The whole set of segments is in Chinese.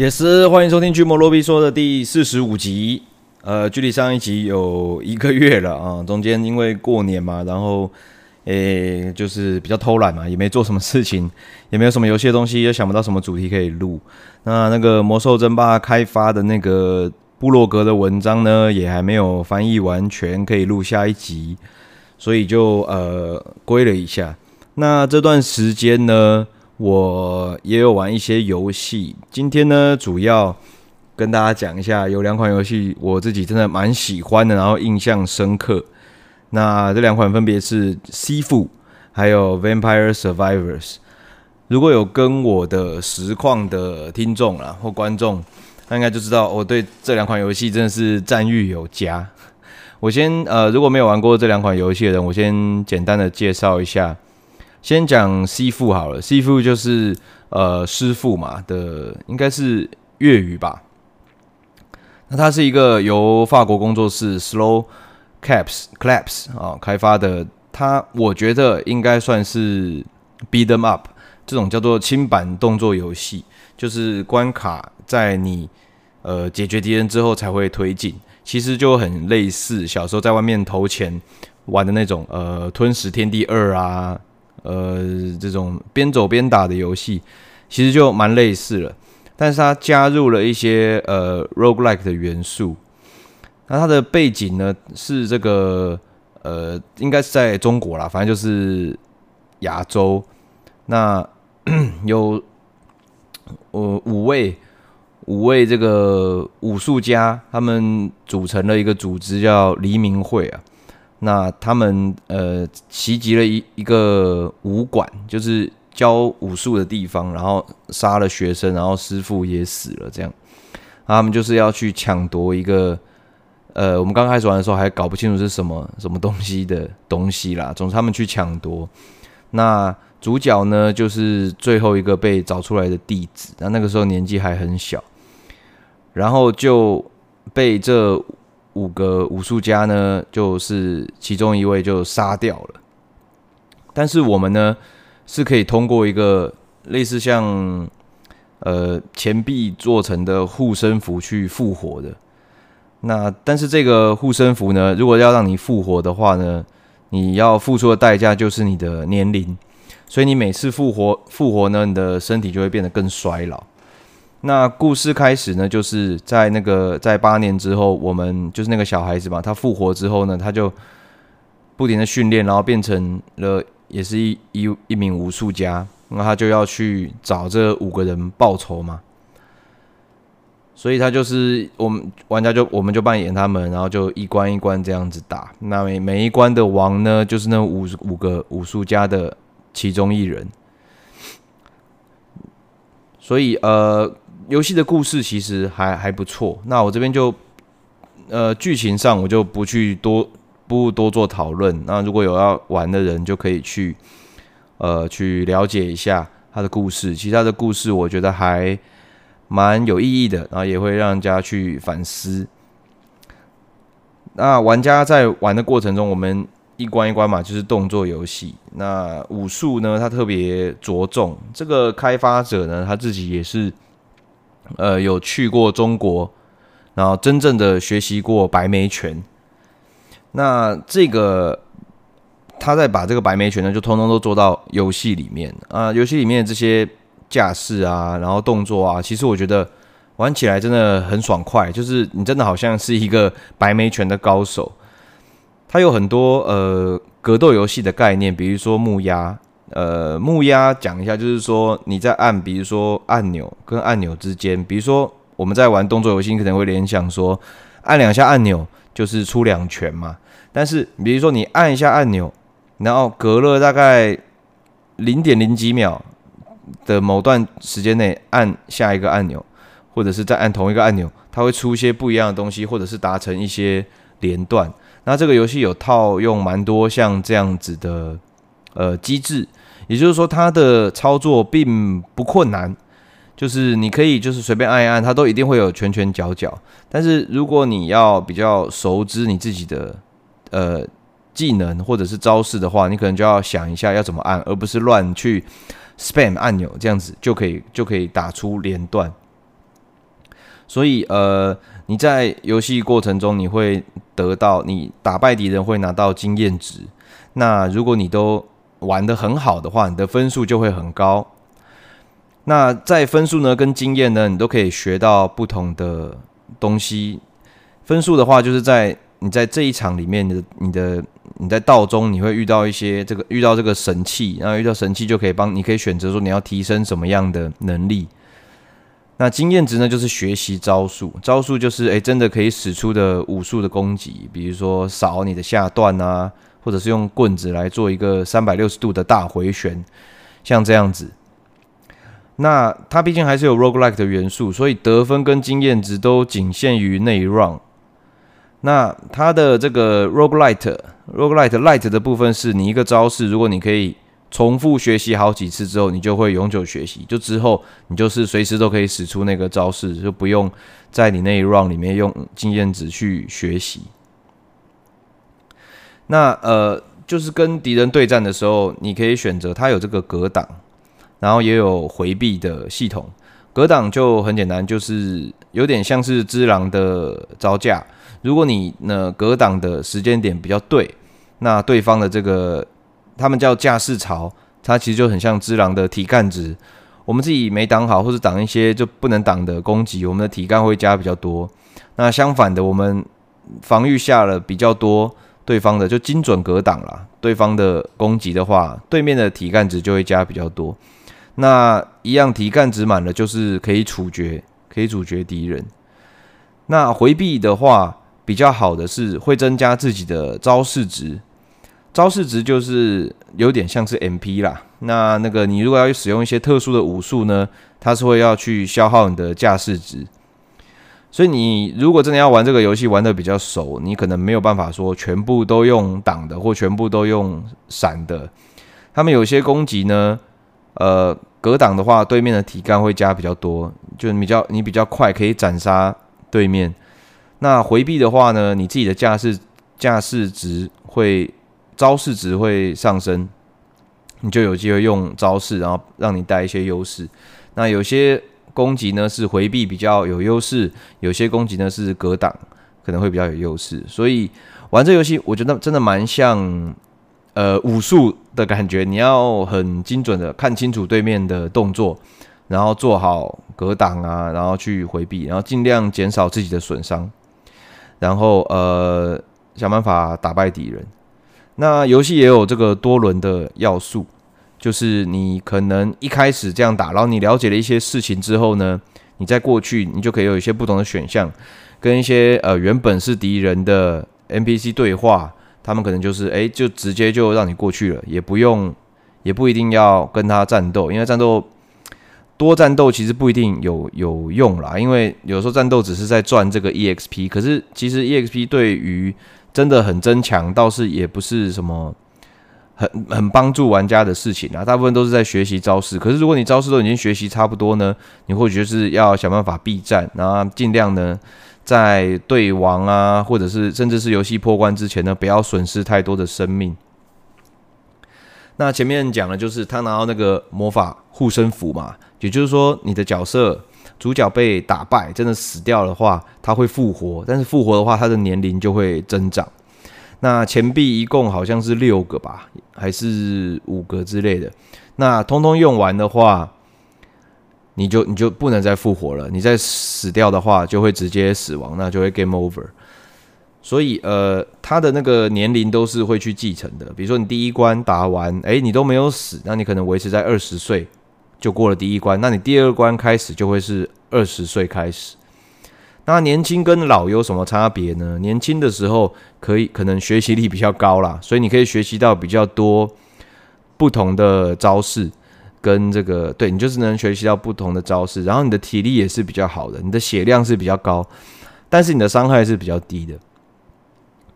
也是欢迎收听《巨魔罗比说》的第四十五集。呃，距离上一集有一个月了啊，中间因为过年嘛，然后诶，就是比较偷懒嘛，也没做什么事情，也没有什么游戏的东西，也想不到什么主题可以录。那那个《魔兽争霸》开发的那个部落格的文章呢，也还没有翻译完全，可以录下一集，所以就呃归了一下。那这段时间呢，我也有玩一些游戏，今天呢，主要跟大家讲一下，有两款游戏我自己真的蛮喜欢的，然后印象深刻。那这两款分别是《cf》还有《Vampire Survivors》。如果有跟我的实况的听众啦或观众，那应该就知道我对这两款游戏真的是赞誉有加。我先呃，如果没有玩过这两款游戏的人，我先简单的介绍一下。先讲师傅好了，师傅就是呃师傅嘛的，应该是粤语吧。那它是一个由法国工作室 Slow Caps Claps 啊开发的，它我觉得应该算是 Beat 'em Up 这种叫做轻版动作游戏，就是关卡在你呃解决敌人之后才会推进，其实就很类似小时候在外面投钱玩的那种呃吞食天地二啊。呃，这种边走边打的游戏，其实就蛮类似了，但是它加入了一些呃 roguelike 的元素。那它的背景呢是这个呃，应该是在中国啦，反正就是亚洲。那 有呃五位五位这个武术家，他们组成了一个组织叫黎明会啊。那他们呃袭击了一一个武馆，就是教武术的地方，然后杀了学生，然后师傅也死了。这样，他们就是要去抢夺一个呃，我们刚开始玩的时候还搞不清楚是什么什么东西的东西啦。总之他们去抢夺。那主角呢，就是最后一个被找出来的弟子，那那个时候年纪还很小，然后就被这。五个武术家呢，就是其中一位就杀掉了。但是我们呢，是可以通过一个类似像呃钱币做成的护身符去复活的。那但是这个护身符呢，如果要让你复活的话呢，你要付出的代价就是你的年龄。所以你每次复活复活呢，你的身体就会变得更衰老。那故事开始呢，就是在那个在八年之后，我们就是那个小孩子嘛，他复活之后呢，他就不停的训练，然后变成了也是一一一名武术家，那他就要去找这五个人报仇嘛。所以他就是我们玩家就我们就扮演他们，然后就一关一关这样子打。那每每一关的王呢，就是那五五个武术家的其中一人。所以呃。游戏的故事其实还还不错，那我这边就呃剧情上我就不去多不多做讨论。那如果有要玩的人，就可以去呃去了解一下他的故事。其他的故事我觉得还蛮有意义的，然后也会让人家去反思。那玩家在玩的过程中，我们一关一关嘛，就是动作游戏。那武术呢，他特别着重这个开发者呢，他自己也是。呃，有去过中国，然后真正的学习过白眉拳。那这个他在把这个白眉拳呢，就通通都做到游戏里面啊。游戏里面的这些架势啊，然后动作啊，其实我觉得玩起来真的很爽快，就是你真的好像是一个白眉拳的高手。它有很多呃格斗游戏的概念，比如说木鸭。呃，木鸭讲一下，就是说你在按，比如说按钮跟按钮之间，比如说我们在玩动作游戏，可能会联想说按两下按钮就是出两拳嘛。但是比如说你按一下按钮，然后隔了大概零点零几秒的某段时间内按下一个按钮，或者是再按同一个按钮，它会出一些不一样的东西，或者是达成一些连段。那这个游戏有套用蛮多像这样子的呃机制。也就是说，它的操作并不困难，就是你可以就是随便按一按，它都一定会有拳拳脚脚。但是如果你要比较熟知你自己的呃技能或者是招式的话，你可能就要想一下要怎么按，而不是乱去 spam 按钮，这样子就可以就可以打出连段。所以呃，你在游戏过程中你会得到你打败敌人会拿到经验值。那如果你都玩得很好的话，你的分数就会很高。那在分数呢跟经验呢，你都可以学到不同的东西。分数的话，就是在你在这一场里面你的你的你在道中你会遇到一些这个遇到这个神器，然后遇到神器就可以帮你可以选择说你要提升什么样的能力。那经验值呢，就是学习招数，招数就是诶，真的可以使出的武术的攻击，比如说扫你的下段啊，或者是用棍子来做一个三百六十度的大回旋，像这样子。那它毕竟还是有 roguelike 的元素，所以得分跟经验值都仅限于那一 round。那它的这个 roguelite roguelite light 的部分是你一个招式，如果你可以。重复学习好几次之后，你就会永久学习。就之后你就是随时都可以使出那个招式，就不用在你那一 round 里面用经验值去学习。那呃，就是跟敌人对战的时候，你可以选择它有这个格挡，然后也有回避的系统。格挡就很简单，就是有点像是只狼的招架。如果你呢格挡的时间点比较对，那对方的这个。他们叫架势槽，它其实就很像只狼的体干值。我们自己没挡好，或者挡一些就不能挡的攻击，我们的体干会加比较多。那相反的，我们防御下了比较多对方的，就精准格挡了对方的攻击的话，对面的体干值就会加比较多。那一样体干值满了，就是可以处决，可以处决敌人。那回避的话，比较好的是会增加自己的招式值。招式值就是有点像是 MP 啦，那那个你如果要使用一些特殊的武术呢，它是会要去消耗你的架势值，所以你如果真的要玩这个游戏玩的比较熟，你可能没有办法说全部都用挡的或全部都用闪的。他们有些攻击呢，呃，格挡的话，对面的体干会加比较多，就比较你比较快可以斩杀对面。那回避的话呢，你自己的架势架势值会。招式值会上升，你就有机会用招式，然后让你带一些优势。那有些攻击呢是回避比较有优势，有些攻击呢是格挡可能会比较有优势。所以玩这游戏，我觉得真的蛮像呃武术的感觉。你要很精准的看清楚对面的动作，然后做好格挡啊，然后去回避，然后尽量减少自己的损伤，然后呃想办法打败敌人。那游戏也有这个多轮的要素，就是你可能一开始这样打，然后你了解了一些事情之后呢，你在过去你就可以有一些不同的选项，跟一些呃原本是敌人的 NPC 对话，他们可能就是诶，就直接就让你过去了，也不用也不一定要跟他战斗，因为战斗多战斗其实不一定有有用啦，因为有时候战斗只是在赚这个 EXP，可是其实 EXP 对于真的很增强，倒是也不是什么很很帮助玩家的事情啊。大部分都是在学习招式。可是如果你招式都已经学习差不多呢，你或许就是要想办法避战，然后尽量呢在对王啊，或者是甚至是游戏破关之前呢，不要损失太多的生命。那前面讲的就是他拿到那个魔法护身符嘛，也就是说你的角色。主角被打败，真的死掉的话，他会复活。但是复活的话，他的年龄就会增长。那钱币一共好像是六个吧，还是五个之类的。那通通用完的话，你就你就不能再复活了。你再死掉的话，就会直接死亡，那就会 game over。所以呃，他的那个年龄都是会去继承的。比如说你第一关打完，哎、你都没有死，那你可能维持在二十岁。就过了第一关，那你第二关开始就会是二十岁开始。那年轻跟老有什么差别呢？年轻的时候可以可能学习力比较高啦，所以你可以学习到比较多不同的招式，跟这个对你就是能学习到不同的招式，然后你的体力也是比较好的，你的血量是比较高，但是你的伤害是比较低的。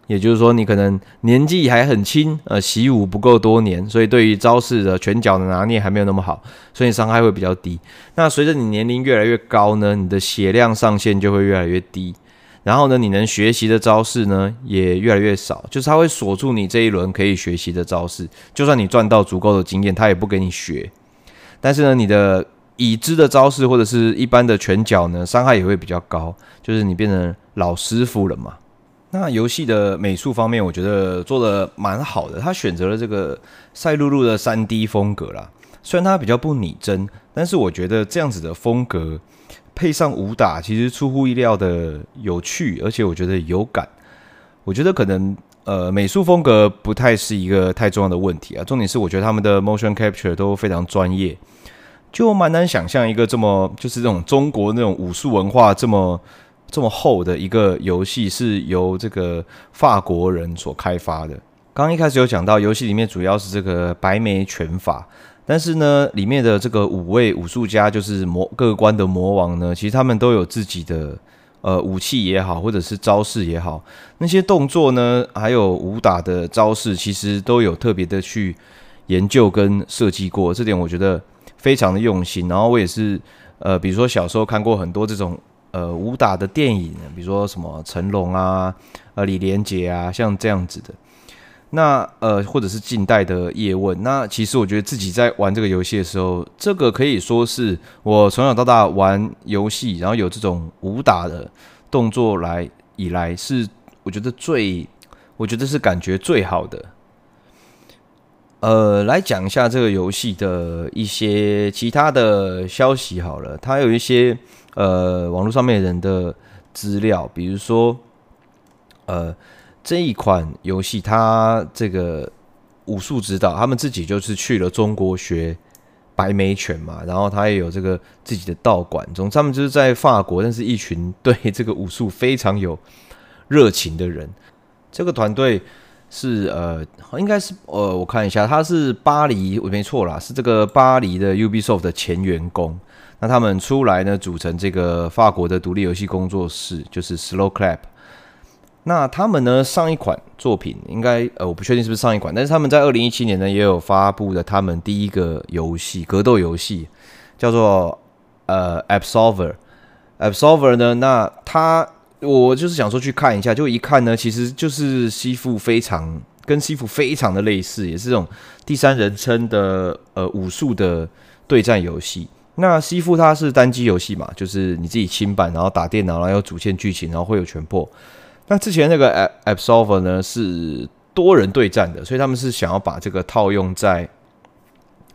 也就是说，你可能年纪还很轻，呃，习武不够多年，所以对于招式的拳脚的拿捏还没有那么好，所以伤害会比较低。那随着你年龄越来越高呢，你的血量上限就会越来越低，然后呢，你能学习的招式呢也越来越少，就是它会锁住你这一轮可以学习的招式，就算你赚到足够的经验，它也不给你学。但是呢，你的已知的招式或者是一般的拳脚呢，伤害也会比较高，就是你变成老师傅了嘛。那游戏的美术方面，我觉得做得蛮好的，他选择了这个赛璐璐的三 D 风格啦。虽然它比较不拟真，但是我觉得这样子的风格配上武打，其实出乎意料的有趣，而且我觉得有感。我觉得可能呃美术风格不太是一个太重要的问题啊，重点是我觉得他们的 motion capture 都非常专业。就蛮难想象一个这么就是这种中国那种武术文化这么这么厚的一个游戏是由这个法国人所开发的。刚一开始有讲到，游戏里面主要是这个白眉拳法，但是呢，里面的这个五位武术家就是魔各关的魔王呢，其实他们都有自己的呃武器也好，或者是招式也好，那些动作呢，还有武打的招式，其实都有特别的去研究跟设计过，这点我觉得。非常的用心，然后我也是，呃，比如说小时候看过很多这种呃武打的电影，比如说什么成龙啊，呃李连杰啊，像这样子的。那呃或者是近代的叶问，那其实我觉得自己在玩这个游戏的时候，这个可以说是我从小到大玩游戏，然后有这种武打的动作来以来，是我觉得最，我觉得是感觉最好的。呃，来讲一下这个游戏的一些其他的消息好了。它有一些呃网络上面人的资料，比如说呃这一款游戏它这个武术指导，他们自己就是去了中国学白眉拳嘛，然后他也有这个自己的道馆，总之他们就是在法国，但是一群对这个武术非常有热情的人。这个团队。是呃，应该是呃，我看一下，他是巴黎，我没错啦，是这个巴黎的 Ubisoft 的前员工。那他们出来呢，组成这个法国的独立游戏工作室，就是 Slow Clap。那他们呢，上一款作品应该呃，我不确定是不是上一款，但是他们在二零一七年呢，也有发布的他们第一个游戏格斗游戏，叫做呃 Absolver。Absolver 呢，那他。我就是想说去看一下，就一看呢，其实就是西服非常跟西服非常的类似，也是这种第三人称的呃武术的对战游戏。那西服它是单机游戏嘛，就是你自己清版，然后打电脑，然后有主线剧情，然后会有全破。那之前那个 Absolver 呢是多人对战的，所以他们是想要把这个套用在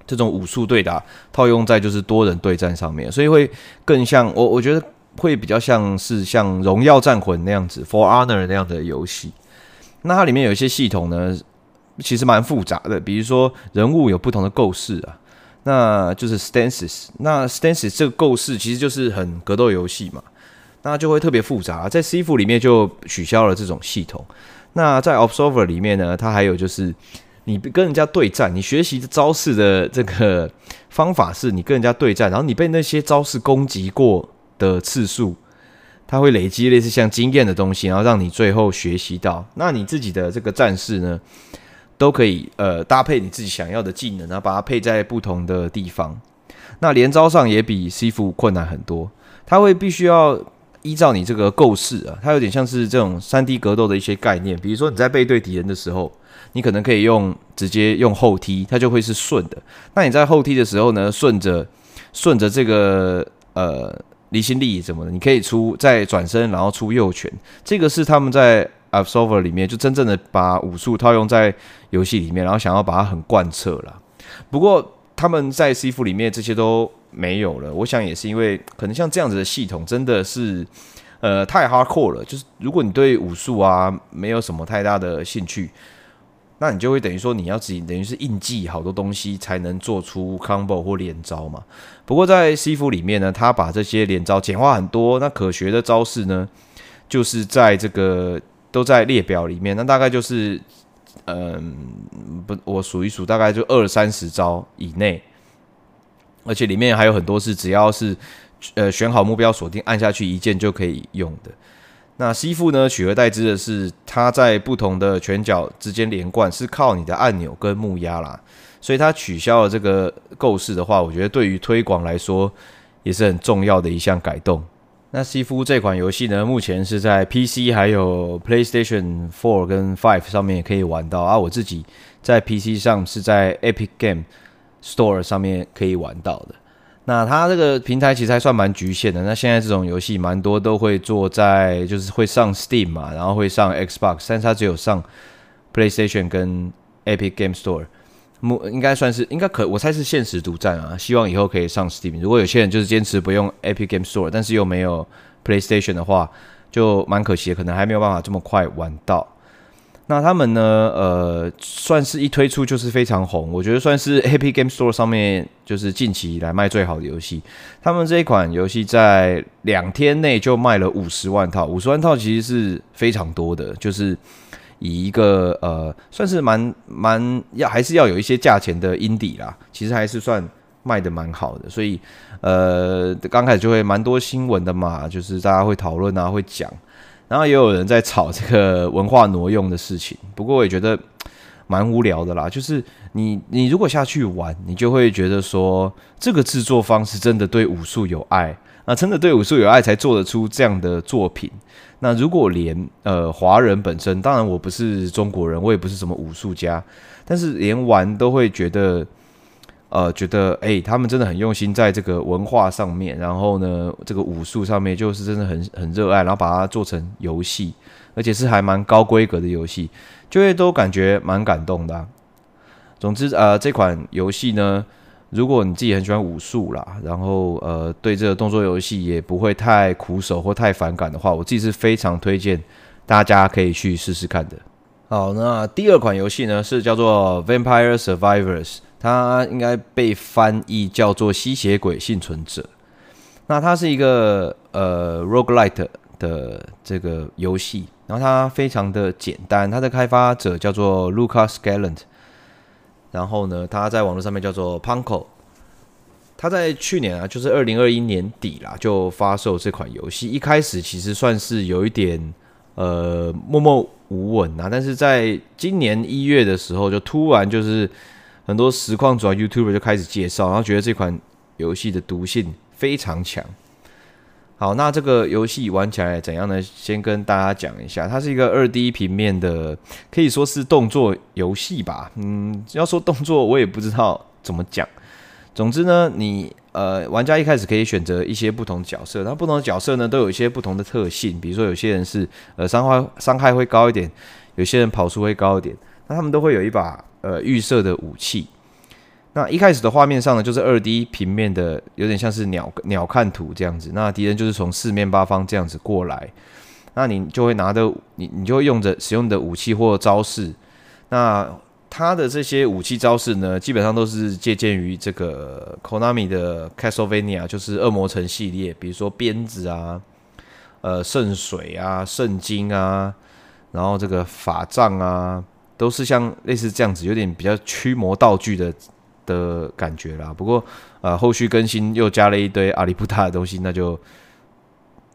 这种武术对打，套用在就是多人对战上面，所以会更像我我觉得。会比较像是像《荣耀战魂》那样子，《For Honor》那样的游戏。那它里面有一些系统呢，其实蛮复杂的。比如说人物有不同的构式啊，那就是 stances。那 stances 这个构式其实就是很格斗游戏嘛，那就会特别复杂。在 CF 里面就取消了这种系统。那在 Absolver 里面呢，它还有就是你跟人家对战，你学习的招式的这个方法是你跟人家对战，然后你被那些招式攻击过的次数，它会累积类似像经验的东西，然后让你最后学习到。那你自己的这个战士呢，都可以呃搭配你自己想要的技能，然后把它配在不同的地方。那连招上也比 C 服困难很多，它会必须要依照你这个构式啊，它有点像是这种 3D 格斗的一些概念。比如说你在背对敌人的时候，你可能可以用直接用后踢，它就会是顺的。那你在后踢的时候呢，顺着顺着这个呃。离心力什么的，你可以出再转身，然后出右拳。这个是他们在 Absolver 里面就真正的把武术套用在游戏里面，然后想要把它很贯彻了。不过他们在 CF 里面这些都没有了。我想也是因为可能像这样子的系统真的是呃太 hardcore 了。就是如果你对武术啊没有什么太大的兴趣。那你就会等于说你要自己等于是硬记好多东西才能做出 combo 或连招嘛。不过在 Sifu 里面呢，他把这些连招简化很多，那可学的招式呢，就是在这个都在列表里面。那大概就是，嗯，不，我数一数，大概就二三十招以内。而且里面还有很多是只要是呃选好目标锁定按下去一键就可以用的。那西服呢？取而代之的是，它在不同的拳脚之间连贯，是靠你的按钮跟木压啦。所以它取消了这个构式的话，我觉得对于推广来说也是很重要的一项改动。那西服这款游戏呢，目前是在 PC 还有 PlayStation 4跟5上面也可以玩到啊。我自己在 PC 上是在 Epic Game Store 上面可以玩到的。那它这个平台其实还算蛮局限的。那现在这种游戏蛮多都会做在，就是会上 Steam 嘛，然后会上 Xbox，但是它只有上 PlayStation 跟 Epic Game Store。目应该算是应该可，我猜是限时独占啊。希望以后可以上 Steam。如果有些人就是坚持不用 Epic Game Store，但是又没有 PlayStation 的话，就蛮可惜，可能还没有办法这么快玩到。那他们呢？呃，算是一推出就是非常红，我觉得算是 Happy Game Store 上面就是近期以来卖最好的游戏。他们这一款游戏在两天内就卖了五十万套，五十万套其实是非常多的，就是以一个呃，算是蛮蛮要还是要有一些价钱的 Indie 啦，其实还是算卖的蛮好的。所以呃，刚开始就会蛮多新闻的嘛，就是大家会讨论啊，会讲。然后也有人在炒这个文化挪用的事情，不过我也觉得蛮无聊的啦。就是你你如果下去玩，你就会觉得说这个制作方是真的对武术有爱，那真的对武术有爱才做得出这样的作品。那如果连呃华人本身，当然我不是中国人，我也不是什么武术家，但是连玩都会觉得。呃，觉得哎、他们真的很用心在这个文化上面，然后呢，这个武术上面就是真的很很热爱，然后把它做成游戏，而且是还蛮高规格的游戏，就会都感觉蛮感动的。总之，呃，这款游戏呢，如果你自己很喜欢武术啦，然后呃，对这个动作游戏也不会太苦手或太反感的话，我自己是非常推荐大家可以去试试看的。好，那第二款游戏呢是叫做《Vampire Survivors》。它应该被翻译叫做《吸血鬼幸存者》。那它是一个呃 roguelite 的这个游戏，然后它非常的简单。它的开发者叫做 Lucas Gallant，然后呢，它在网络上面叫做 Punko。它在去年啊，就是二零二一年底啦，就发售这款游戏。一开始其实算是有一点呃默默无闻啊，但是在今年一月的时候，就突然就是。很多实况主要，YouTuber 就开始介绍，然后觉得这款游戏的毒性非常强。好，那这个游戏玩起来怎样呢？先跟大家讲一下，它是一个二 D 平面的，可以说是动作游戏吧。嗯，要说动作，我也不知道怎么讲。总之呢，你呃，玩家一开始可以选择一些不同的角色，那不同的角色呢，都有一些不同的特性。比如说，有些人是呃伤害伤害会高一点，有些人跑速会高一点，那他们都会有一把。呃，预设的武器。那一开始的画面上呢，就是二 D 平面的，有点像是鸟鸟瞰图这样子。那敌人就是从四面八方这样子过来，那你就会拿着你，你就会用着使用的武器或招式。那他的这些武器招式呢，基本上都是借鉴于这个 Konami 的 Castlevania，就是恶魔城系列，比如说鞭子啊，呃，圣水啊，圣经啊，然后这个法杖啊。都是像类似这样子，有点比较驱魔道具的的感觉啦。不过，呃，后续更新又加了一堆阿里不达的东西，那就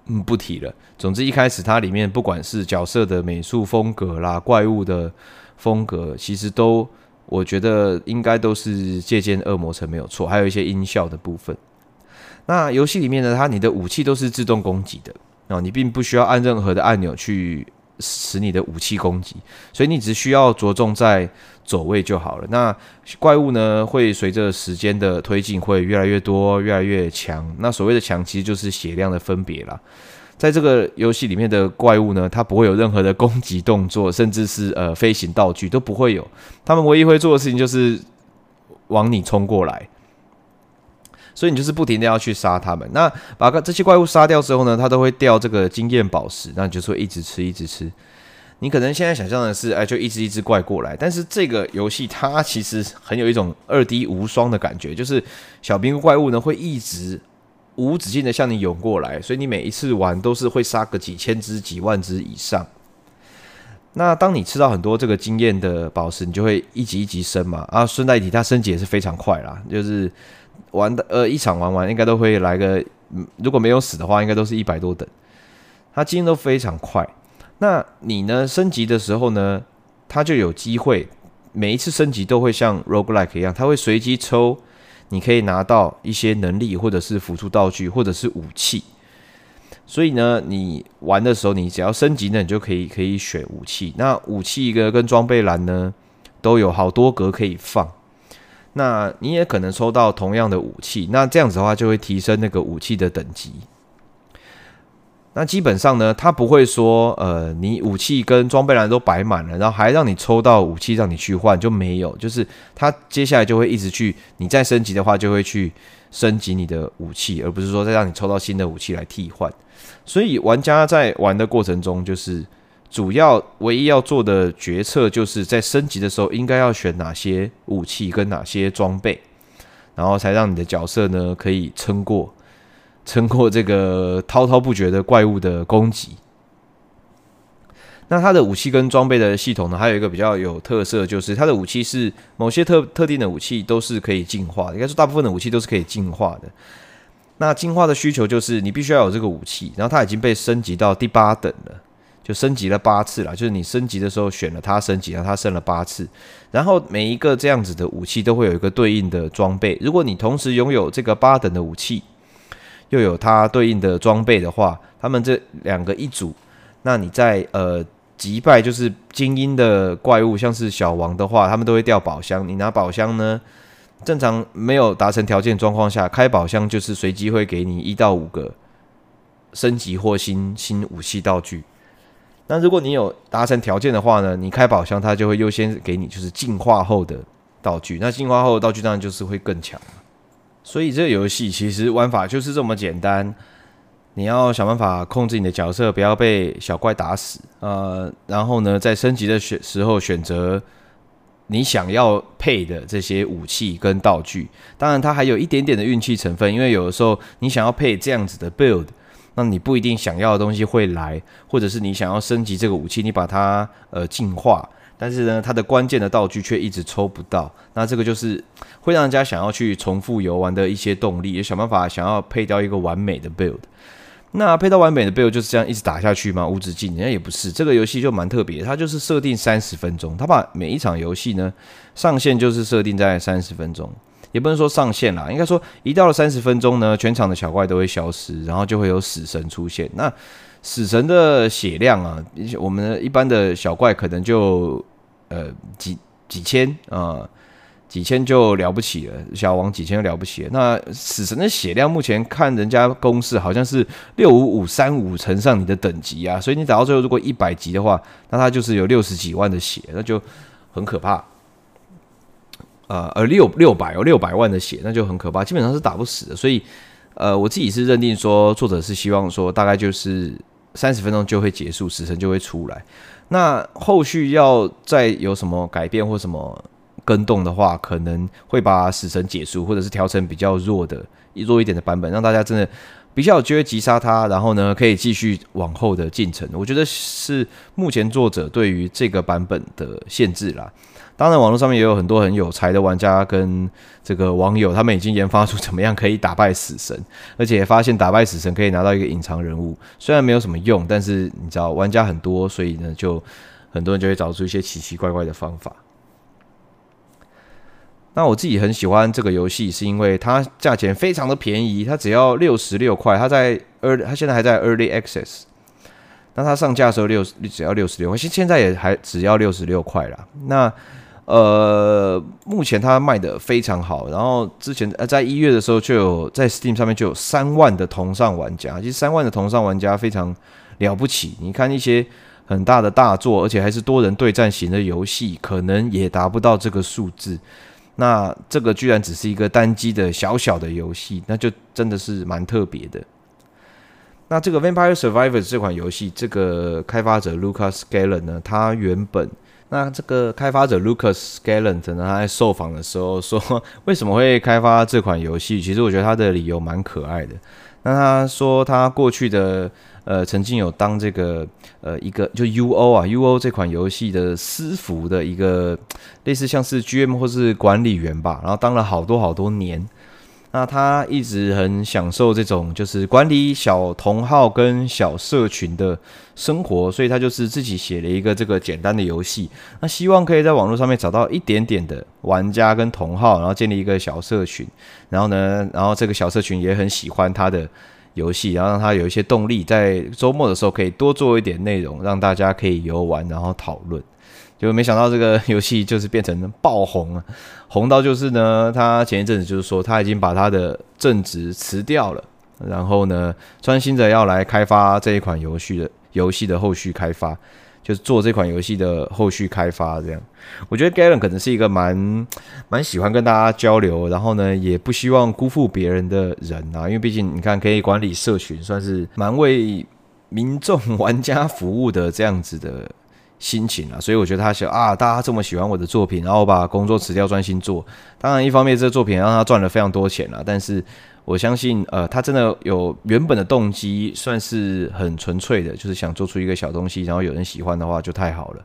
嗯不提了。总之，一开始它里面不管是角色的美术风格啦、怪物的风格，其实都我觉得应该都是借鉴恶魔城没有错。还有一些音效的部分。那游戏里面呢，它你的武器都是自动攻击的哦，你并不需要按任何的按钮去。使你的武器攻击，所以你只需要着重在走位就好了。那怪物呢，会随着时间的推进，会越来越多，越来越强。那所谓的强，其实就是血量的分别啦。在这个游戏里面的怪物呢，它不会有任何的攻击动作，甚至是呃飞行道具都不会有。他们唯一会做的事情就是往你冲过来。所以你就是不停的要去杀他们。那把个这些怪物杀掉之后呢，它都会掉这个经验宝石，那你就是会一直吃，一直吃。你可能现在想象的是，哎，就一只一只怪过来。但是这个游戏它其实很有一种二 D 无双的感觉，就是小兵怪物呢会一直无止境的向你涌过来，所以你每一次玩都是会杀个几千只、几万只以上。那当你吃到很多这个经验的宝石，你就会一级一级升嘛。啊，顺带一提，它升级也是非常快啦，就是。玩的呃，一场玩完应该都会来个，如果没有死的话，应该都是一百多等。它经验都非常快。那你呢，升级的时候呢，它就有机会，每一次升级都会像 roguelike 一样，它会随机抽，你可以拿到一些能力，或者是辅助道具，或者是武器。所以呢，你玩的时候，你只要升级呢，你就可以可以选武器。那武器一个跟装备栏呢，都有好多格可以放。那你也可能抽到同样的武器，那这样子的话就会提升那个武器的等级。那基本上呢，他不会说，呃，你武器跟装备栏都摆满了，然后还让你抽到武器让你去换，就没有。就是他接下来就会一直去，你再升级的话，就会去升级你的武器，而不是说再让你抽到新的武器来替换。所以玩家在玩的过程中，就是主要唯一要做的决策，就是在升级的时候应该要选哪些武器跟哪些装备，然后才让你的角色呢可以撑过。撑过这个滔滔不绝的怪物的攻击。那它的武器跟装备的系统呢，还有一个比较有特色，就是它的武器是某些特特定的武器都是可以进化的，应该说大部分的武器都是可以进化的。那进化的需求就是你必须要有这个武器，然后它已经被升级到第八等了，就升级了八次了。就是你升级的时候选了它升级，然后它升了八次，然后每一个这样子的武器都会有一个对应的装备。如果你同时拥有这个八等的武器，又有它对应的装备的话，他们这两个一组，那你在呃击败就是精英的怪物，像是小王的话，他们都会掉宝箱。你拿宝箱呢，正常没有达成条件状况下，开宝箱就是随机会给你一到五个升级或新新武器道具。那如果你有达成条件的话呢，你开宝箱，它就会优先给你就是进化后的道具。那进化后的道具当然就是会更强。所以这个游戏其实玩法就是这么简单，你要想办法控制你的角色不要被小怪打死，呃，然后呢，在升级的选时候选择你想要配的这些武器跟道具。当然，它还有一点点的运气成分，因为有的时候你想要配这样子的 build，那你不一定想要的东西会来，或者是你想要升级这个武器，你把它呃进化。但是呢，它的关键的道具却一直抽不到，那这个就是会让人家想要去重复游玩的一些动力，也想办法想要配到一个完美的 build。那配到完美的 build 就是这样一直打下去吗？无止境？人家也不是，这个游戏就蛮特别，它就是设定三十分钟，它把每一场游戏呢上限就是设定在三十分钟，也不能说上限啦，应该说一到了三十分钟呢，全场的小怪都会消失，然后就会有死神出现。那死神的血量啊，我们一般的小怪可能就呃几几千啊、几千就了不起了，小王几千就了不起了。那死神的血量目前看人家公式好像是六五五三五乘上你的等级啊，所以你打到最后如果一百级的话，那他就是有六十几万的血，那就很可怕。呃，而六六百有六百万的血，那就很可怕，基本上是打不死的。所以呃，我自己是认定说，作者是希望说大概就是。三十分钟就会结束，死神就会出来。那后续要再有什么改变或什么更动的话，可能会把死神结束，或者是调成比较弱的、弱一点的版本，让大家真的比较有机会击杀他，然后呢，可以继续往后的进程。我觉得是目前作者对于这个版本的限制啦。当然，网络上面也有很多很有才的玩家跟这个网友，他们已经研发出怎么样可以打败死神，而且也发现打败死神可以拿到一个隐藏人物，虽然没有什么用，但是你知道玩家很多，所以呢，就很多人就会找出一些奇奇怪怪的方法。那我自己很喜欢这个游戏，是因为它价钱非常的便宜，它只要六十六块，它在 early，它现在还在 early access。那它上架的时候六只要六十六块，现现在也还只要六十六块啦。那呃，目前它卖的非常好，然后之前呃在一月的时候就有在 Steam 上面就有三万的同上玩家，其实三万的同上玩家非常了不起。你看一些很大的大作，而且还是多人对战型的游戏，可能也达不到这个数字。那这个居然只是一个单机的小小的游戏，那就真的是蛮特别的。那这个 Vampire Survivors 这款游戏，这个开发者 Lucas Scanlon 呢，他原本。那这个开发者 Lucas Gallant 呢，他在受访的时候说，为什么会开发这款游戏？其实我觉得他的理由蛮可爱的。那他说他过去的呃曾经有当这个呃一个就 UO 啊 UO 这款游戏的私服的一个类似像是 GM 或是管理员吧，然后当了好多好多年。那他一直很享受这种就是管理小同号跟小社群的生活，所以他就是自己写了一个这个简单的游戏。那希望可以在网络上面找到一点点的玩家跟同号，然后建立一个小社群。然后呢，然后这个小社群也很喜欢他的游戏，然后让他有一些动力，在周末的时候可以多做一点内容，让大家可以游玩然后讨论。就没想到这个游戏就是变成爆红了，红到就是呢，他前一阵子就是说他已经把他的正职辞掉了，然后呢，专心的要来开发这一款游戏的游戏的后续开发，就是做这款游戏的后续开发这样。我觉得 Galen 可能是一个蛮蛮喜欢跟大家交流，然后呢，也不希望辜负别人的人啊，因为毕竟你看可以管理社群，算是蛮为民众玩家服务的这样子的。心情啊，所以我觉得他想啊，大家这么喜欢我的作品，然后我把工作辞掉专心做。当然，一方面这个作品让他赚了非常多钱了，但是我相信，呃，他真的有原本的动机，算是很纯粹的，就是想做出一个小东西，然后有人喜欢的话就太好了。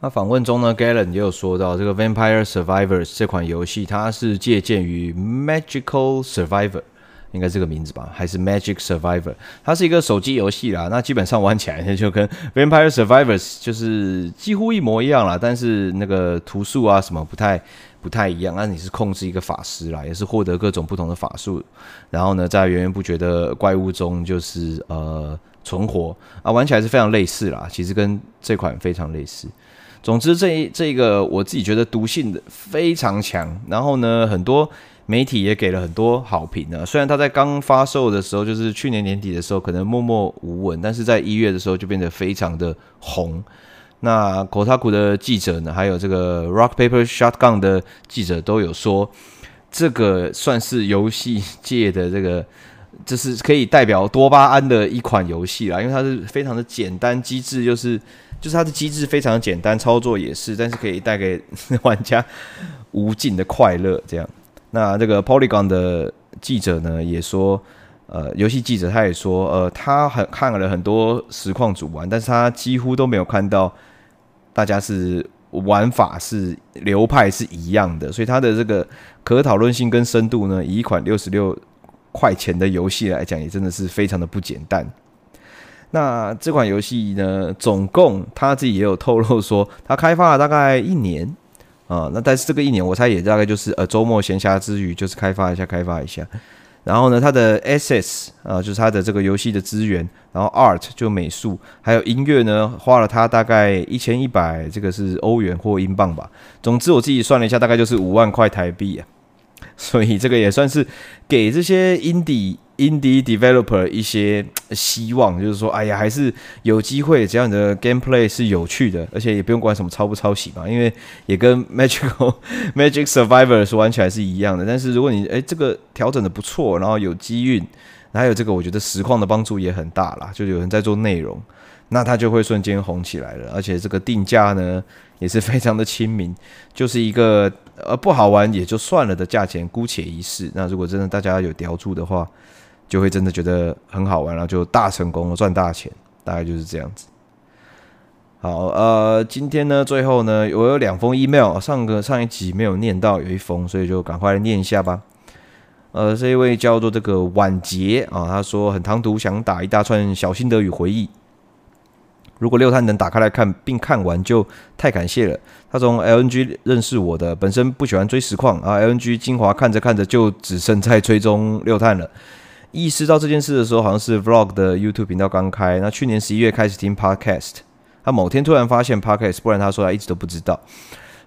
那访问中呢，Galen 也有说到这个《Vampire Survivors》这款游戏，它是借鉴于《Magical Survivor》。应该这个名字吧，还是 Magic Survivor？它是一个手机游戏啦。那基本上玩起来就跟 Vampire Survivors 就是几乎一模一样啦，但是那个图数啊什么不太不太一样。那你是控制一个法师啦，也是获得各种不同的法术，然后呢，在源源不绝的怪物中就是呃存活啊，玩起来是非常类似啦。其实跟这款非常类似。总之这一这个我自己觉得毒性非常强，然后呢很多。媒体也给了很多好评呢。虽然它在刚发售的时候，就是去年年底的时候，可能默默无闻，但是在一月的时候就变得非常的红。那 Kotaku 的记者呢，还有这个 Rock Paper Shotgun 的记者都有说，这个算是游戏界的这个，就是可以代表多巴胺的一款游戏啦，因为它是非常的简单，机制就是就是它的机制非常简单，操作也是，但是可以带给玩家无尽的快乐，这样。那这个 Polygon 的记者呢，也说，呃，游戏记者他也说，呃，他很看了很多实况主玩，但是他几乎都没有看到大家是玩法是流派是一样的，所以他的这个可讨论性跟深度呢，以一款六十六块钱的游戏来讲，也真的是非常的不简单。那这款游戏呢，总共他自己也有透露说，他开发了大概一年。啊、那但是这个一年，我猜也大概就是呃周末闲暇之余，就是开发一下，开发一下。然后呢，它的 SS 啊、就是它的这个游戏的资源，然后 Art 就美术，还有音乐呢，花了它大概一千一百，这个是欧元或英镑吧。总之我自己算了一下，大概就是五万块台币啊。所以这个也算是给这些 indie indie developer 一些希望，就是说，哎呀，还是有机会，只要你的 gameplay 是有趣的，而且也不用管什么抄不抄袭嘛，因为也跟 Magical Magic Survivors 玩起来是一样的。但是如果你哎这个调整的不错，然后有机运，还有这个我觉得实况的帮助也很大啦，就有人在做内容，那它就会瞬间红起来了，而且这个定价呢也是非常的亲民，就是一个。呃，不好玩也就算了的价钱，姑且一试。那如果真的大家有雕注的话，就会真的觉得很好玩，然后就大成功了，赚大钱，大概就是这样子。好，呃，今天呢，最后呢，我有两封 email，上个上一集没有念到，有一封，所以就赶快来念一下吧。呃，这一位叫做这个婉杰啊，他说很唐突，想打一大串小心得与回忆。如果六探能打开来看并看完，就太感谢了。他从 LNG 认识我的，本身不喜欢追实况啊，LNG 精华看着看着就只剩在追踪六探了。意识到这件事的时候，好像是 Vlog 的 YouTube 频道刚开。那去年十一月开始听 Podcast，他某天突然发现 Podcast，不然他说他一直都不知道。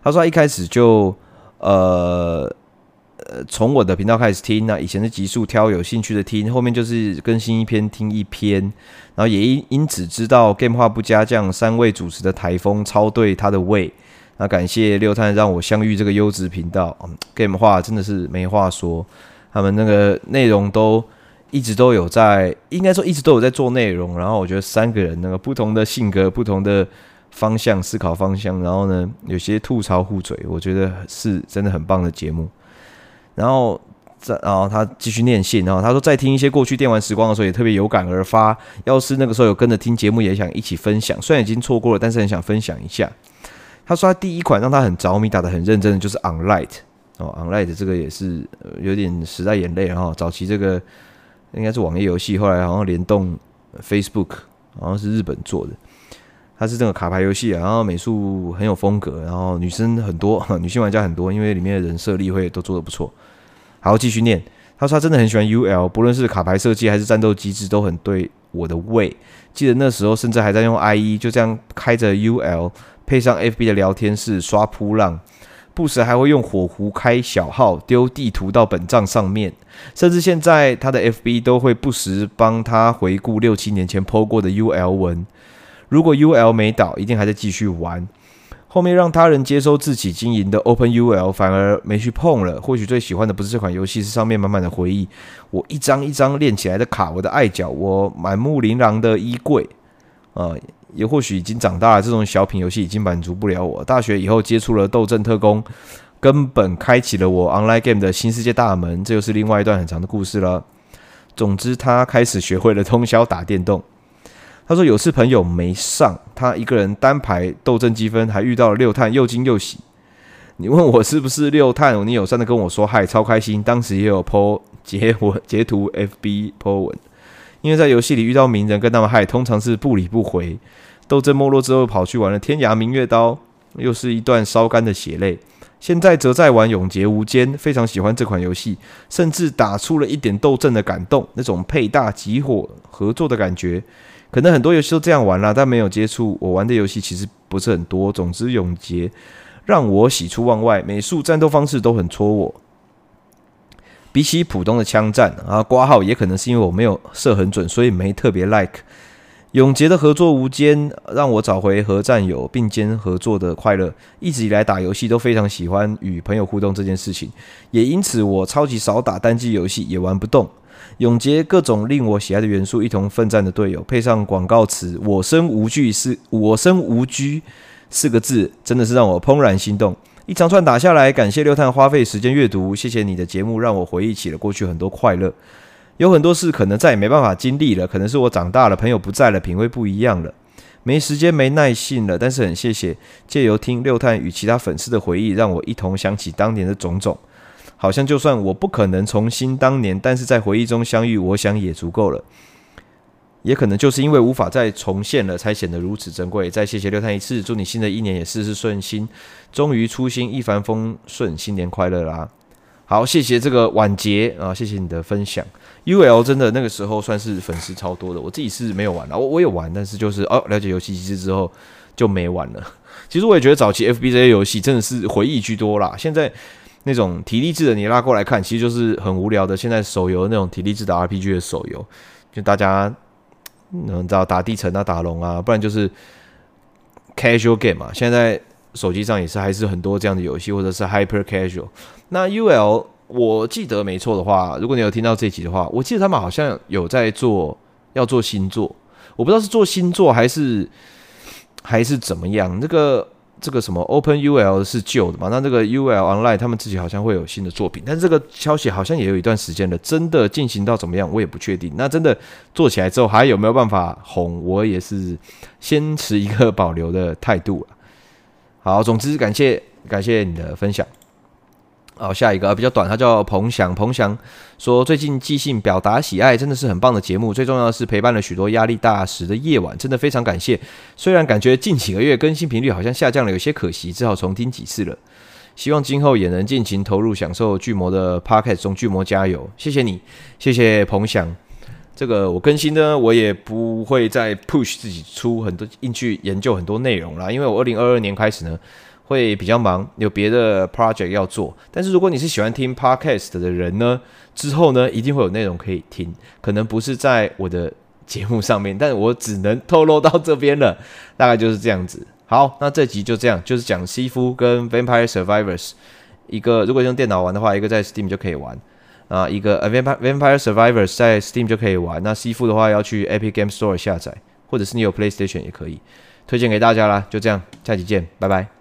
他说他一开始就呃。呃，从我的频道开始听，那以前的集数挑有兴趣的听，后面就是更新一篇听一篇，然后也因因此知道 Game 话不加酱三位主持的台风超对他的胃。那感谢六探让我相遇这个优质频道，嗯，Game 话真的是没话说，他们那个内容都一直都有在，应该说一直都有在做内容。然后我觉得三个人那个不同的性格、不同的方向思考方向，然后呢有些吐槽互嘴，我觉得是真的很棒的节目。然后再，然后他继续念信，然后他说，在听一些过去电玩时光的时候，也特别有感而发。要是那个时候有跟着听节目，也想一起分享。虽然已经错过了，但是很想分享一下。他说他第一款让他很着迷、打得很认真的就是 On Light 哦，On Light 这个也是有点时代眼泪。然后早期这个应该是网页游戏，后来好像联动 Facebook，好像是日本做的。它是这个卡牌游戏啊，然后美术很有风格，然后女生很多，女性玩家很多，因为里面的人设立绘都做得不错。好，继续念。他说他真的很喜欢 UL，不论是卡牌设计还是战斗机制，都很对我的胃。记得那时候甚至还在用 IE，就这样开着 UL，配上 FB 的聊天室刷噗浪，不时还会用火狐开小号丢地图到本帐上面，甚至现在他的 FB 都会不时帮他回顾六七年前 PO 过的 UL 文。如果 UL 没倒，一定还在继续玩。后面让他人接收自己经营的 Open UL 反而没去碰了。或许最喜欢的不是这款游戏，是上面满满的回忆。我一张一张练起来的卡，我的爱脚，我满目琳琅的衣柜，呃，也或许已经长大了，这种小品游戏已经满足不了我。大学以后接触了斗阵特工，根本开启了我 Online Game 的新世界大门。这又是另外一段很长的故事了。总之，他开始学会了通宵打电动。他说有次朋友没上，他一个人单排斗阵积分，还遇到了六探，又惊又喜。你问我是不是六探，你友善的跟我说嗨，超开心。当时也有 po 截我截图 FB po 文，因为在游戏里遇到名人跟他们嗨，通常是不理不回。斗争没落之后，跑去玩了天涯明月刀，又是一段烧干的血泪。现在则在玩永劫无间，非常喜欢这款游戏，甚至打出了一点斗阵的感动，那种配大集火合作的感觉。可能很多游戏都这样玩啦，但没有接触。我玩的游戏其实不是很多。总之，永劫让我喜出望外，美术、战斗方式都很戳我。比起普通的枪战啊，挂号也可能是因为我没有射很准，所以没特别 like。永劫的合作无间，让我找回和战友并肩合作的快乐。一直以来打游戏都非常喜欢与朋友互动这件事情，也因此我超级少打单机游戏，也玩不动。永劫各种令我喜爱的元素，一同奋战的队友，配上广告词“我生无惧”是“我生无拘”四个字，真的是让我怦然心动。一长串打下来，感谢六探花费时间阅读，谢谢你的节目，让我回忆起了过去很多快乐。有很多事可能再也没办法经历了，可能是我长大了，朋友不在了，品味不一样了，没时间没耐性了。但是很谢谢借由听六探与其他粉丝的回忆，让我一同想起当年的种种。好像就算我不可能重新当年，但是在回忆中相遇，我想也足够了。也可能就是因为无法再重现了，才显得如此珍贵。再谢谢六探一次，祝你新的一年也事事顺心，终于初心一帆风顺，新年快乐啦！好，谢谢这个晚节啊，谢谢你的分享。UL 真的那个时候算是粉丝超多的，我自己是没有玩了，我我有玩，但是就是哦，了解游戏机制之后就没玩了。其实我也觉得早期 FB 这些游戏真的是回忆居多啦，现在。那种体力制的，你拉过来看，其实就是很无聊的。现在手游那种体力制的 RPG 的手游，就大家能知道打地城啊、打龙啊，不然就是 casual game 嘛。现在手机上也是还是很多这样的游戏，或者是 hyper casual。那 UL 我记得没错的话，如果你有听到这集的话，我记得他们好像有在做要做新作，我不知道是做新作还是还是怎么样。那个。这个什么 Open UL 是旧的嘛？那这个 UL Online 他们自己好像会有新的作品，但是这个消息好像也有一段时间了，真的进行到怎么样，我也不确定。那真的做起来之后还有没有办法红，我也是先持一个保留的态度了。好，总之感谢感谢你的分享。好，下一个啊比较短，他叫彭翔。彭翔说，最近即兴表达喜爱，真的是很棒的节目。最重要的是陪伴了许多压力大时的夜晚，真的非常感谢。虽然感觉近几个月更新频率好像下降了，有些可惜，只好重听几次了。希望今后也能尽情投入，享受巨魔的 Podcast 中，巨魔加油！谢谢你，谢谢彭翔。这个我更新呢，我也不会再 push 自己出很多，硬去研究很多内容啦，因为我二零二二年开始呢。会比较忙，有别的 project 要做。但是如果你是喜欢听 podcast 的人呢，之后呢一定会有内容可以听，可能不是在我的节目上面，但我只能透露到这边了，大概就是这样子。好，那这集就这样，就是讲西夫跟 Vampire Survivors，一个如果用电脑玩的话，一个在 Steam 就可以玩啊，一个 Vampire Vampire Survivors 在 Steam 就可以玩。那西夫的话要去 Epic Game Store 下载，或者是你有 PlayStation 也可以，推荐给大家啦。就这样，下集见，拜拜。